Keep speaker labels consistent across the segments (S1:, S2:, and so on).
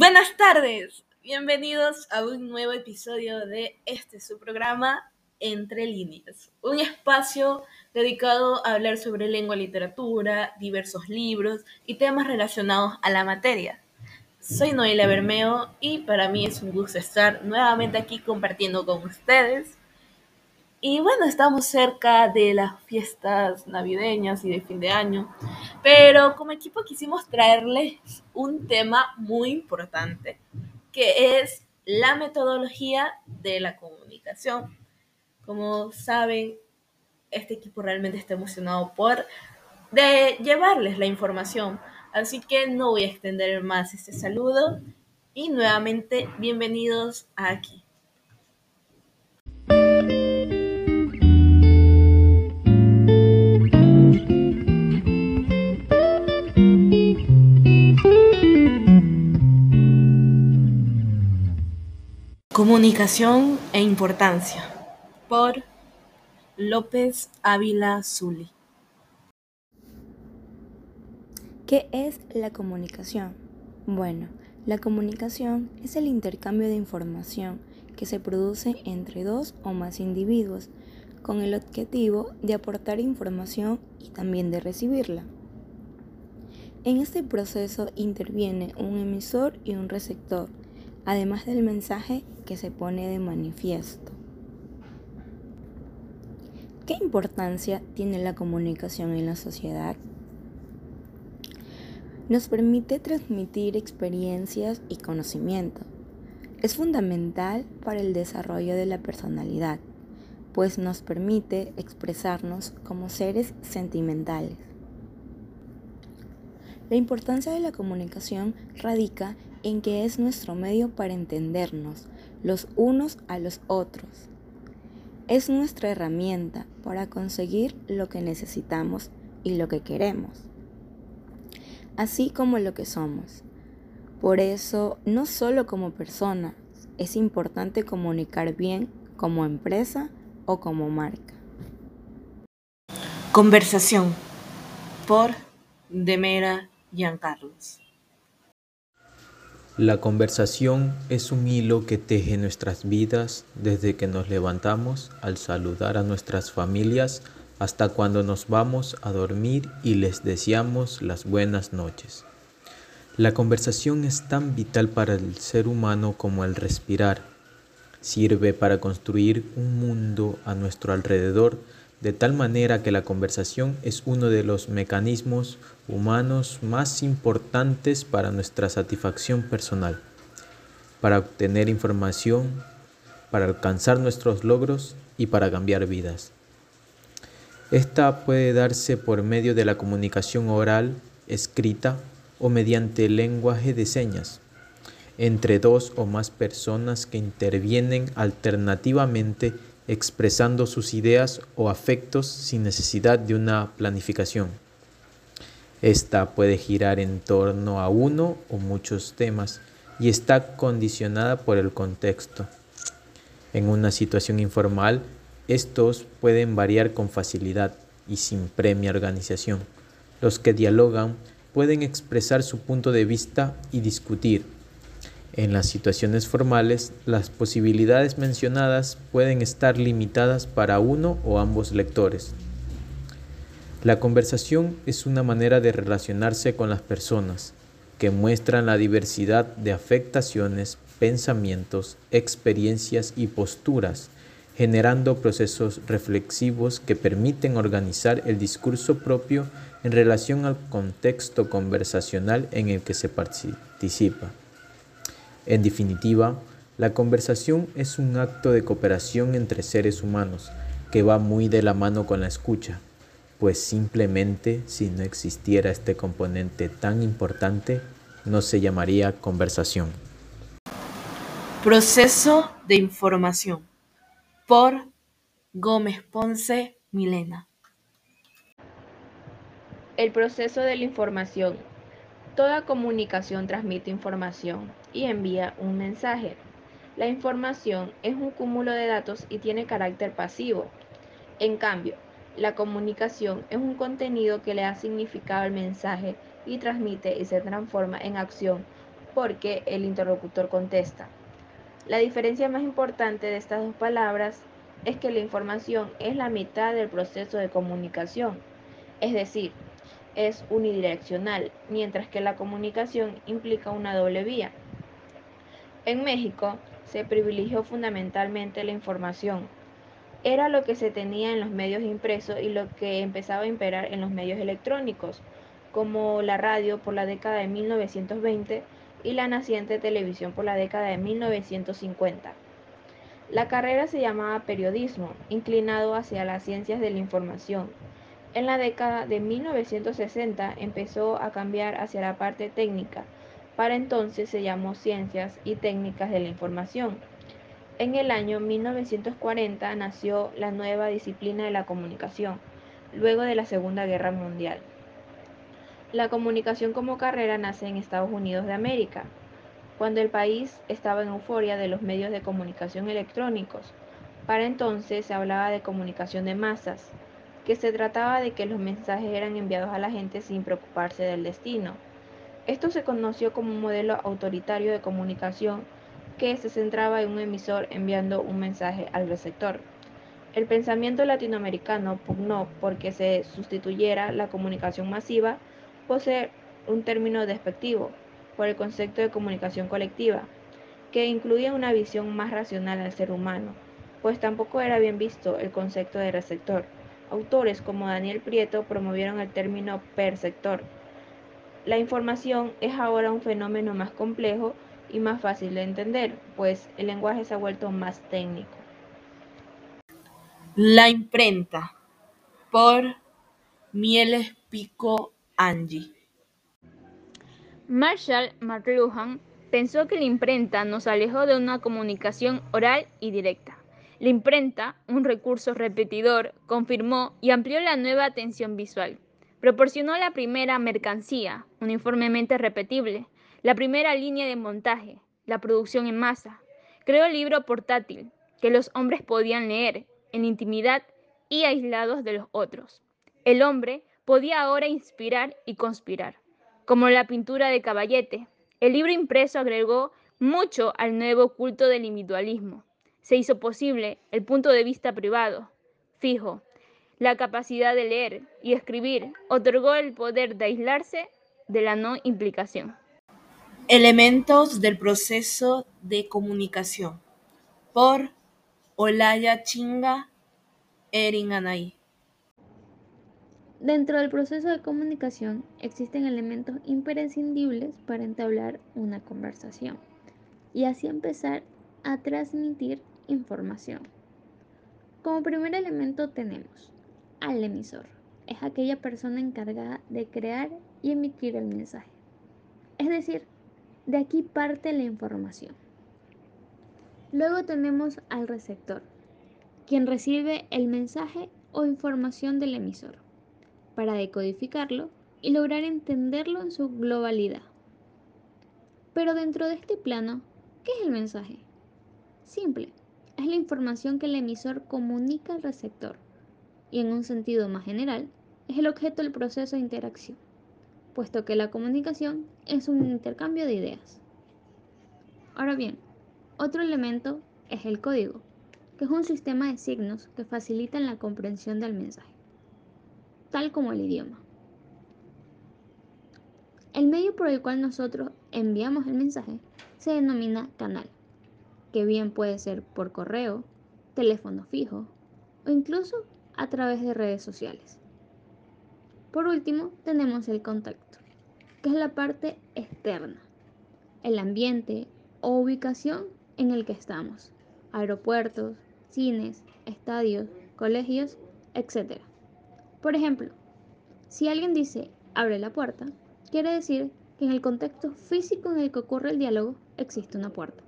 S1: Buenas tardes, bienvenidos a un nuevo episodio de este su programa Entre líneas, un espacio dedicado a hablar sobre lengua, literatura, diversos libros y temas relacionados a la materia. Soy Noelia Bermeo y para mí es un gusto estar nuevamente aquí compartiendo con ustedes. Y bueno, estamos cerca de las fiestas navideñas y de fin de año, pero como equipo quisimos traerles un tema muy importante, que es la metodología de la comunicación. Como saben, este equipo realmente está emocionado por de llevarles la información, así que no voy a extender más este saludo y nuevamente bienvenidos aquí. Comunicación e importancia por López Ávila Zuli.
S2: ¿Qué es la comunicación? Bueno, la comunicación es el intercambio de información que se produce entre dos o más individuos con el objetivo de aportar información y también de recibirla. En este proceso interviene un emisor y un receptor además del mensaje que se pone de manifiesto. ¿Qué importancia tiene la comunicación en la sociedad? Nos permite transmitir experiencias y conocimiento. Es fundamental para el desarrollo de la personalidad, pues nos permite expresarnos como seres sentimentales. La importancia de la comunicación radica en que es nuestro medio para entendernos los unos a los otros. Es nuestra herramienta para conseguir lo que necesitamos y lo que queremos, así como lo que somos. Por eso, no solo como persona, es importante comunicar bien como empresa o como marca.
S1: Conversación por Demera Giancarlos.
S3: La conversación es un hilo que teje nuestras vidas desde que nos levantamos al saludar a nuestras familias hasta cuando nos vamos a dormir y les deseamos las buenas noches. La conversación es tan vital para el ser humano como el respirar. Sirve para construir un mundo a nuestro alrededor de tal manera que la conversación es uno de los mecanismos humanos más importantes para nuestra satisfacción personal, para obtener información, para alcanzar nuestros logros y para cambiar vidas. Esta puede darse por medio de la comunicación oral, escrita o mediante lenguaje de señas entre dos o más personas que intervienen alternativamente expresando sus ideas o afectos sin necesidad de una planificación. Esta puede girar en torno a uno o muchos temas y está condicionada por el contexto. En una situación informal, estos pueden variar con facilidad y sin premia organización. Los que dialogan pueden expresar su punto de vista y discutir en las situaciones formales, las posibilidades mencionadas pueden estar limitadas para uno o ambos lectores. La conversación es una manera de relacionarse con las personas que muestran la diversidad de afectaciones, pensamientos, experiencias y posturas, generando procesos reflexivos que permiten organizar el discurso propio en relación al contexto conversacional en el que se participa. En definitiva, la conversación es un acto de cooperación entre seres humanos que va muy de la mano con la escucha, pues simplemente si no existiera este componente tan importante, no se llamaría conversación.
S1: Proceso de información por Gómez Ponce Milena.
S4: El proceso de la información. Toda comunicación transmite información y envía un mensaje. La información es un cúmulo de datos y tiene carácter pasivo. En cambio, la comunicación es un contenido que le da significado al mensaje y transmite y se transforma en acción porque el interlocutor contesta. La diferencia más importante de estas dos palabras es que la información es la mitad del proceso de comunicación, es decir, es unidireccional, mientras que la comunicación implica una doble vía. En México se privilegió fundamentalmente la información. Era lo que se tenía en los medios impresos y lo que empezaba a imperar en los medios electrónicos, como la radio por la década de 1920 y la naciente televisión por la década de 1950. La carrera se llamaba periodismo, inclinado hacia las ciencias de la información. En la década de 1960 empezó a cambiar hacia la parte técnica. Para entonces se llamó ciencias y técnicas de la información. En el año 1940 nació la nueva disciplina de la comunicación, luego de la Segunda Guerra Mundial. La comunicación como carrera nace en Estados Unidos de América, cuando el país estaba en euforia de los medios de comunicación electrónicos. Para entonces se hablaba de comunicación de masas, que se trataba de que los mensajes eran enviados a la gente sin preocuparse del destino. Esto se conoció como un modelo autoritario de comunicación que se centraba en un emisor enviando un mensaje al receptor. El pensamiento latinoamericano pugnó porque se sustituyera la comunicación masiva posee un término despectivo por el concepto de comunicación colectiva, que incluía una visión más racional al ser humano, pues tampoco era bien visto el concepto de receptor. Autores como Daniel Prieto promovieron el término perceptor. La información es ahora un fenómeno más complejo y más fácil de entender, pues el lenguaje se ha vuelto más técnico.
S1: La imprenta por Mieles Pico Angie.
S5: Marshall McLuhan pensó que la imprenta nos alejó de una comunicación oral y directa. La imprenta, un recurso repetidor, confirmó y amplió la nueva atención visual. Proporcionó la primera mercancía, uniformemente repetible, la primera línea de montaje, la producción en masa. Creó el libro portátil, que los hombres podían leer en intimidad y aislados de los otros. El hombre podía ahora inspirar y conspirar, como la pintura de Caballete. El libro impreso agregó mucho al nuevo culto del individualismo. Se hizo posible el punto de vista privado, fijo. La capacidad de leer y escribir otorgó el poder de aislarse de la no implicación.
S1: Elementos del proceso de comunicación por Olaya Chinga Erin Anaí.
S6: Dentro del proceso de comunicación existen elementos imprescindibles para entablar una conversación y así empezar a transmitir información. Como primer elemento tenemos al emisor. Es aquella persona encargada de crear y emitir el mensaje. Es decir, de aquí parte la información. Luego tenemos al receptor, quien recibe el mensaje o información del emisor para decodificarlo y lograr entenderlo en su globalidad. Pero dentro de este plano, ¿qué es el mensaje? Simple, es la información que el emisor comunica al receptor y en un sentido más general, es el objeto del proceso de interacción, puesto que la comunicación es un intercambio de ideas. Ahora bien, otro elemento es el código, que es un sistema de signos que facilitan la comprensión del mensaje tal como el idioma. El medio por el cual nosotros enviamos el mensaje se denomina canal, que bien puede ser por correo, teléfono fijo o incluso a través de redes sociales. Por último, tenemos el contacto, que es la parte externa, el ambiente o ubicación en el que estamos, aeropuertos, cines, estadios, colegios, etc. Por ejemplo, si alguien dice abre la puerta, quiere decir que en el contexto físico en el que ocurre el diálogo existe una puerta.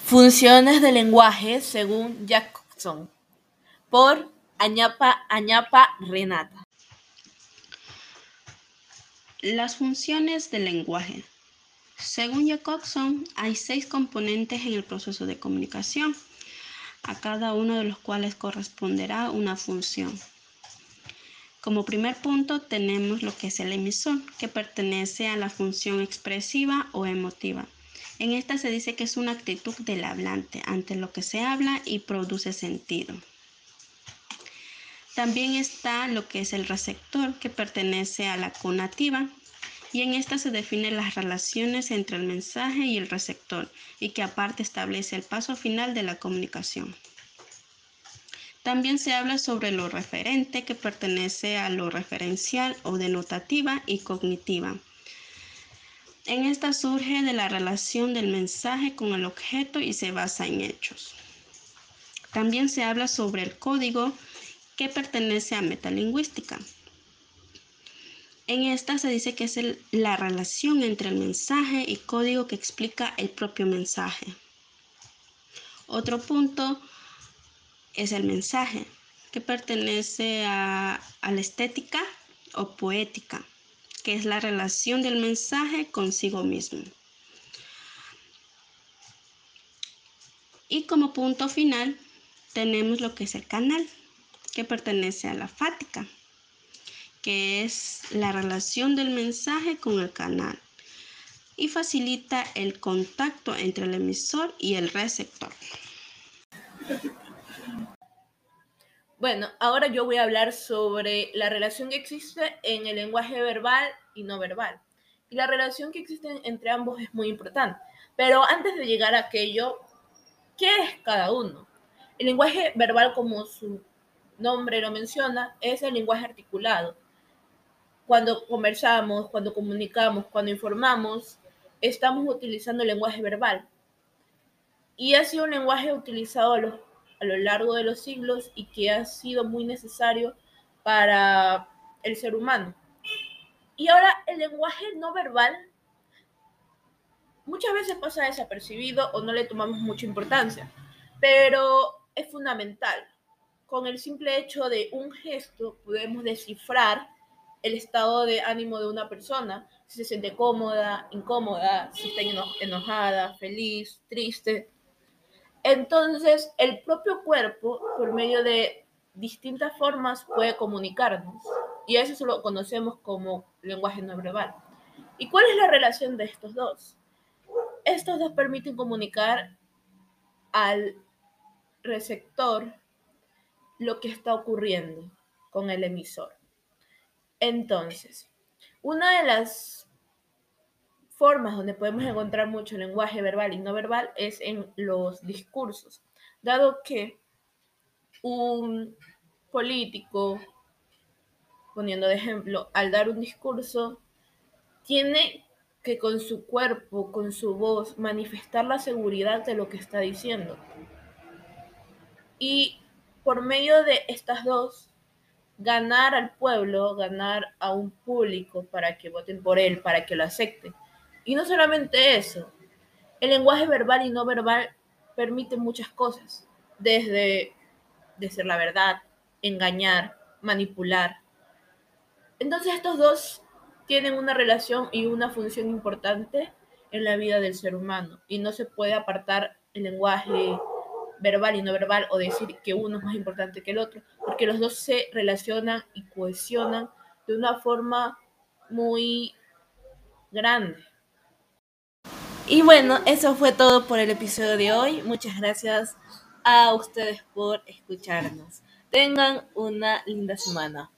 S1: Funciones del lenguaje según Jackson por Añapa, Añapa Renata.
S7: Las funciones del lenguaje. Según Jacobson, hay seis componentes en el proceso de comunicación, a cada uno de los cuales corresponderá una función. Como primer punto tenemos lo que es el emisor, que pertenece a la función expresiva o emotiva. En esta se dice que es una actitud del hablante ante lo que se habla y produce sentido. También está lo que es el receptor, que pertenece a la conativa, y en esta se definen las relaciones entre el mensaje y el receptor, y que aparte establece el paso final de la comunicación. También se habla sobre lo referente, que pertenece a lo referencial o denotativa y cognitiva. En esta surge de la relación del mensaje con el objeto y se basa en hechos. También se habla sobre el código, que pertenece a metalingüística. En esta se dice que es la relación entre el mensaje y código que explica el propio mensaje. Otro punto es el mensaje, que pertenece a, a la estética o poética, que es la relación del mensaje consigo mismo. Y como punto final tenemos lo que es el canal, que pertenece a la fática, que es la relación del mensaje con el canal y facilita el contacto entre el emisor y el receptor.
S1: Bueno, ahora yo voy a hablar sobre la relación que existe en el lenguaje verbal y no verbal. Y la relación que existe entre ambos es muy importante. Pero antes de llegar a aquello, ¿qué es cada uno? El lenguaje verbal, como su nombre lo menciona, es el lenguaje articulado. Cuando conversamos, cuando comunicamos, cuando informamos, estamos utilizando el lenguaje verbal. Y ha sido un lenguaje utilizado a, a lo largo de los siglos y que ha sido muy necesario para el ser humano. Y ahora el lenguaje no verbal muchas veces pasa desapercibido o no le tomamos mucha importancia, pero es fundamental con el simple hecho de un gesto podemos descifrar el estado de ánimo de una persona, si se siente cómoda, incómoda, si está enojada, feliz, triste. Entonces, el propio cuerpo, por medio de distintas formas, puede comunicarnos. Y eso lo conocemos como lenguaje no verbal. ¿Y cuál es la relación de estos dos? Estos dos permiten comunicar al receptor lo que está ocurriendo con el emisor. Entonces, una de las formas donde podemos encontrar mucho lenguaje verbal y no verbal es en los discursos, dado que un político, poniendo de ejemplo, al dar un discurso, tiene que con su cuerpo, con su voz, manifestar la seguridad de lo que está diciendo. Y por medio de estas dos, ganar al pueblo, ganar a un público para que voten por él, para que lo acepten. Y no solamente eso, el lenguaje verbal y no verbal permite muchas cosas, desde decir la verdad, engañar, manipular. Entonces estos dos tienen una relación y una función importante en la vida del ser humano y no se puede apartar el lenguaje verbal y no verbal o decir que uno es más importante que el otro, porque los dos se relacionan y cohesionan de una forma muy grande. Y bueno, eso fue todo por el episodio de hoy. Muchas gracias a ustedes por escucharnos. Tengan una linda semana.